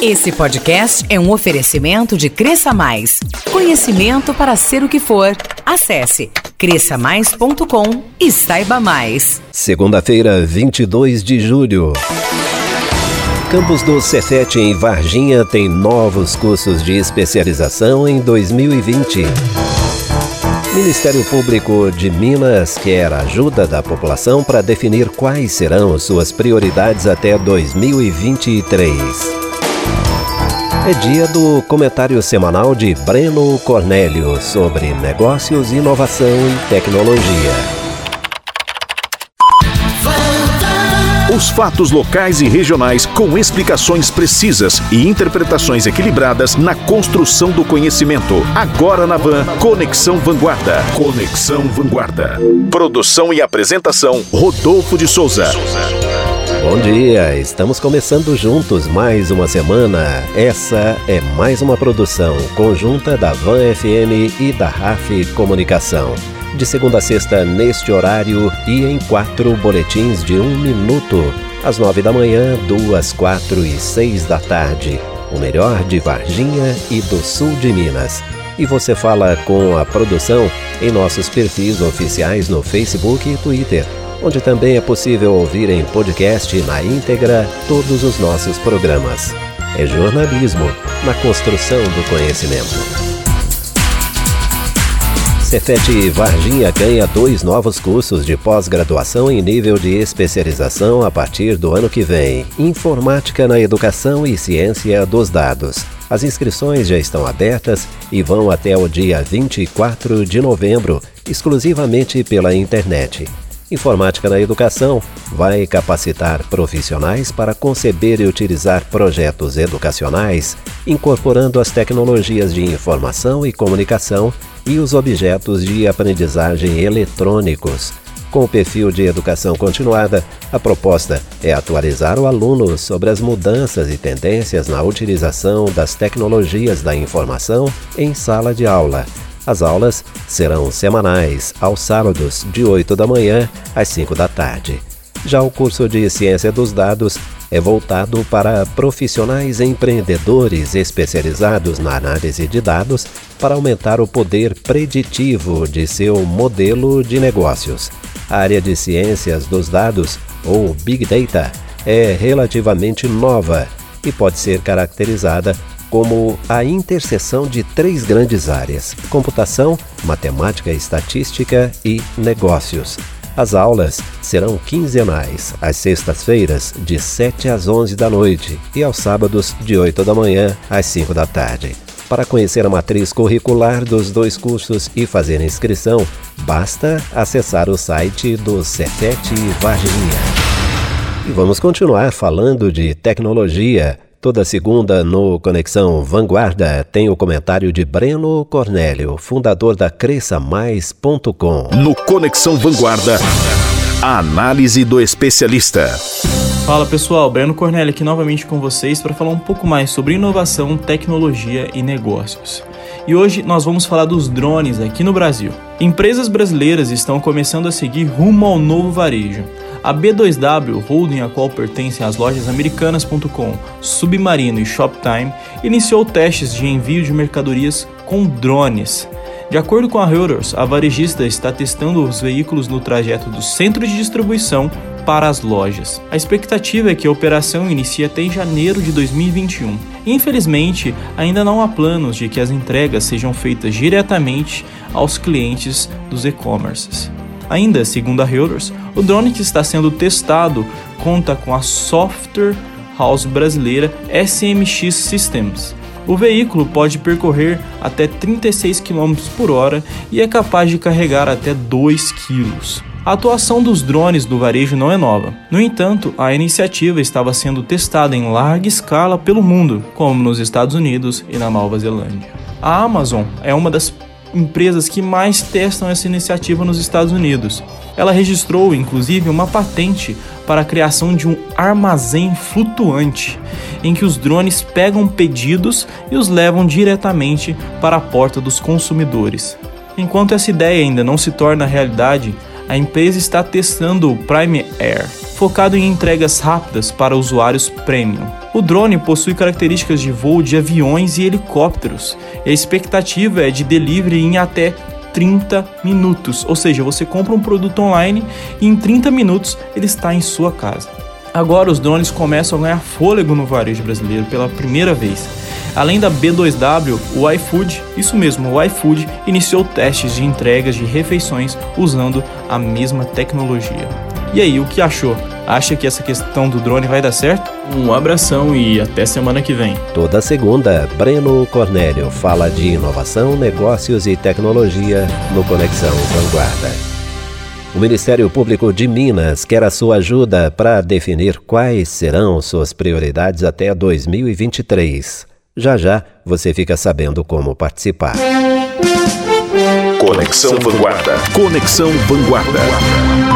Esse podcast é um oferecimento de Cresça Mais. Conhecimento para ser o que for. Acesse cresçamais.com e saiba mais. Segunda-feira, 22 de julho. Campus do Cefet em Varginha tem novos cursos de especialização em 2020. Ministério Público de Minas quer ajuda da população para definir quais serão suas prioridades até 2023. É dia do comentário semanal de Breno Cornélio sobre negócios, inovação e tecnologia. Os fatos locais e regionais com explicações precisas e interpretações equilibradas na construção do conhecimento. Agora na Van, Conexão Vanguarda. Conexão Vanguarda. Produção e apresentação: Rodolfo de Souza. Bom dia, estamos começando juntos mais uma semana. Essa é mais uma produção conjunta da Van FM e da RAF Comunicação. De segunda a sexta, neste horário e em quatro boletins de um minuto. Às nove da manhã, duas, quatro e seis da tarde. O melhor de Varginha e do sul de Minas. E você fala com a produção em nossos perfis oficiais no Facebook e Twitter onde também é possível ouvir em podcast na íntegra todos os nossos programas. É jornalismo na construção do conhecimento. Cefet Varginha ganha dois novos cursos de pós-graduação em nível de especialização a partir do ano que vem: Informática na Educação e Ciência dos Dados. As inscrições já estão abertas e vão até o dia 24 de novembro, exclusivamente pela internet. Informática na Educação vai capacitar profissionais para conceber e utilizar projetos educacionais, incorporando as tecnologias de informação e comunicação e os objetos de aprendizagem eletrônicos. Com o perfil de educação continuada, a proposta é atualizar o aluno sobre as mudanças e tendências na utilização das tecnologias da informação em sala de aula as aulas serão semanais, aos sábados, de 8 da manhã às 5 da tarde. Já o curso de Ciência dos Dados é voltado para profissionais empreendedores especializados na análise de dados para aumentar o poder preditivo de seu modelo de negócios. A área de ciências dos dados, ou Big Data, é relativamente nova e pode ser caracterizada como a interseção de três grandes áreas: computação, matemática e estatística e negócios. As aulas serão quinzenais, às sextas-feiras, de 7 às 11 da noite e aos sábados, de 8 da manhã às 5 da tarde. Para conhecer a matriz curricular dos dois cursos e fazer inscrição, basta acessar o site do Cefet Varginha. E vamos continuar falando de tecnologia. Toda segunda no Conexão Vanguarda tem o comentário de Breno Cornélio, fundador da CresçaMais.com. No Conexão Vanguarda, a análise do especialista. Fala pessoal, Breno Cornélio aqui novamente com vocês para falar um pouco mais sobre inovação, tecnologia e negócios. E hoje nós vamos falar dos drones aqui no Brasil. Empresas brasileiras estão começando a seguir rumo ao novo varejo. A B2W, holding a qual pertencem as lojas americanas.com, Submarino e Shoptime, iniciou testes de envio de mercadorias com drones. De acordo com a Reuters, a varejista está testando os veículos no trajeto do centro de distribuição para as lojas. A expectativa é que a operação inicie até em janeiro de 2021. Infelizmente, ainda não há planos de que as entregas sejam feitas diretamente aos clientes dos e-commerces. Ainda, segundo a Reuters, o drone que está sendo testado conta com a software house brasileira SMX Systems. O veículo pode percorrer até 36 km por hora e é capaz de carregar até 2 kg. A atuação dos drones do varejo não é nova. No entanto, a iniciativa estava sendo testada em larga escala pelo mundo, como nos Estados Unidos e na Nova Zelândia. A Amazon é uma das empresas que mais testam essa iniciativa nos Estados Unidos. Ela registrou, inclusive, uma patente para a criação de um armazém flutuante, em que os drones pegam pedidos e os levam diretamente para a porta dos consumidores. Enquanto essa ideia ainda não se torna realidade, a empresa está testando o Prime Air, focado em entregas rápidas para usuários premium. O drone possui características de voo de aviões e helicópteros, e a expectativa é de delivery em até 30 minutos, ou seja, você compra um produto online e em 30 minutos ele está em sua casa. Agora os drones começam a ganhar fôlego no varejo brasileiro pela primeira vez. Além da B2W, o iFood, isso mesmo, o iFood iniciou testes de entregas de refeições usando a mesma tecnologia. E aí, o que achou? Acha que essa questão do drone vai dar certo? Um abração e até semana que vem. Toda segunda, Breno Cornélio fala de inovação, negócios e tecnologia no Conexão Vanguarda. O Ministério Público de Minas quer a sua ajuda para definir quais serão suas prioridades até 2023. Já já você fica sabendo como participar. Conexão Vanguarda. Conexão Vanguarda.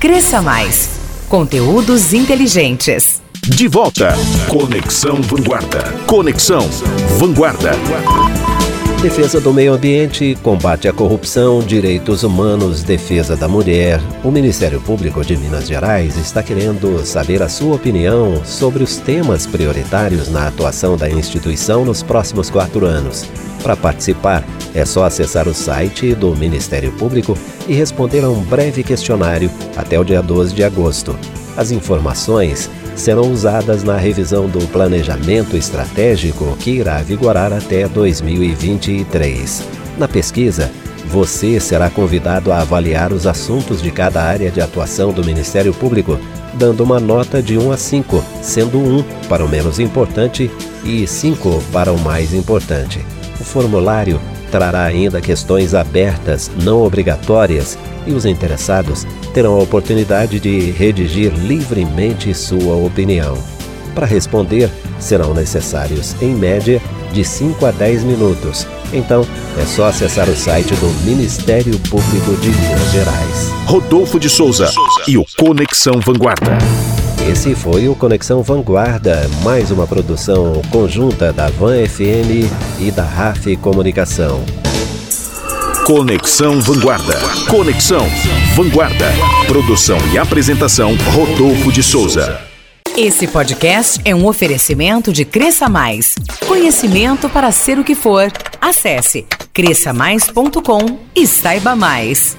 Cresça Mais. Conteúdos inteligentes. De volta. Conexão Vanguarda. Conexão Vanguarda. Defesa do meio ambiente, combate à corrupção, direitos humanos, defesa da mulher. O Ministério Público de Minas Gerais está querendo saber a sua opinião sobre os temas prioritários na atuação da instituição nos próximos quatro anos. Para participar, é só acessar o site do Ministério Público e responder a um breve questionário até o dia 12 de agosto. As informações serão usadas na revisão do planejamento estratégico que irá vigorar até 2023. Na pesquisa, você será convidado a avaliar os assuntos de cada área de atuação do Ministério Público, dando uma nota de 1 a 5, sendo 1 para o menos importante e 5 para o mais importante. O formulário trará ainda questões abertas, não obrigatórias, e os interessados terão a oportunidade de redigir livremente sua opinião. Para responder, serão necessários, em média, de 5 a 10 minutos. Então, é só acessar o site do Ministério Público de Minas Gerais. Rodolfo de Souza e o Conexão Vanguarda. Esse foi o Conexão Vanguarda, mais uma produção conjunta da Van FM e da RAF Comunicação. Conexão Vanguarda. Conexão Vanguarda. Produção e apresentação Rodolfo de Souza. Esse podcast é um oferecimento de Cresça Mais. Conhecimento para ser o que for. Acesse cresçamais.com e saiba mais.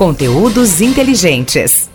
Conteúdos inteligentes.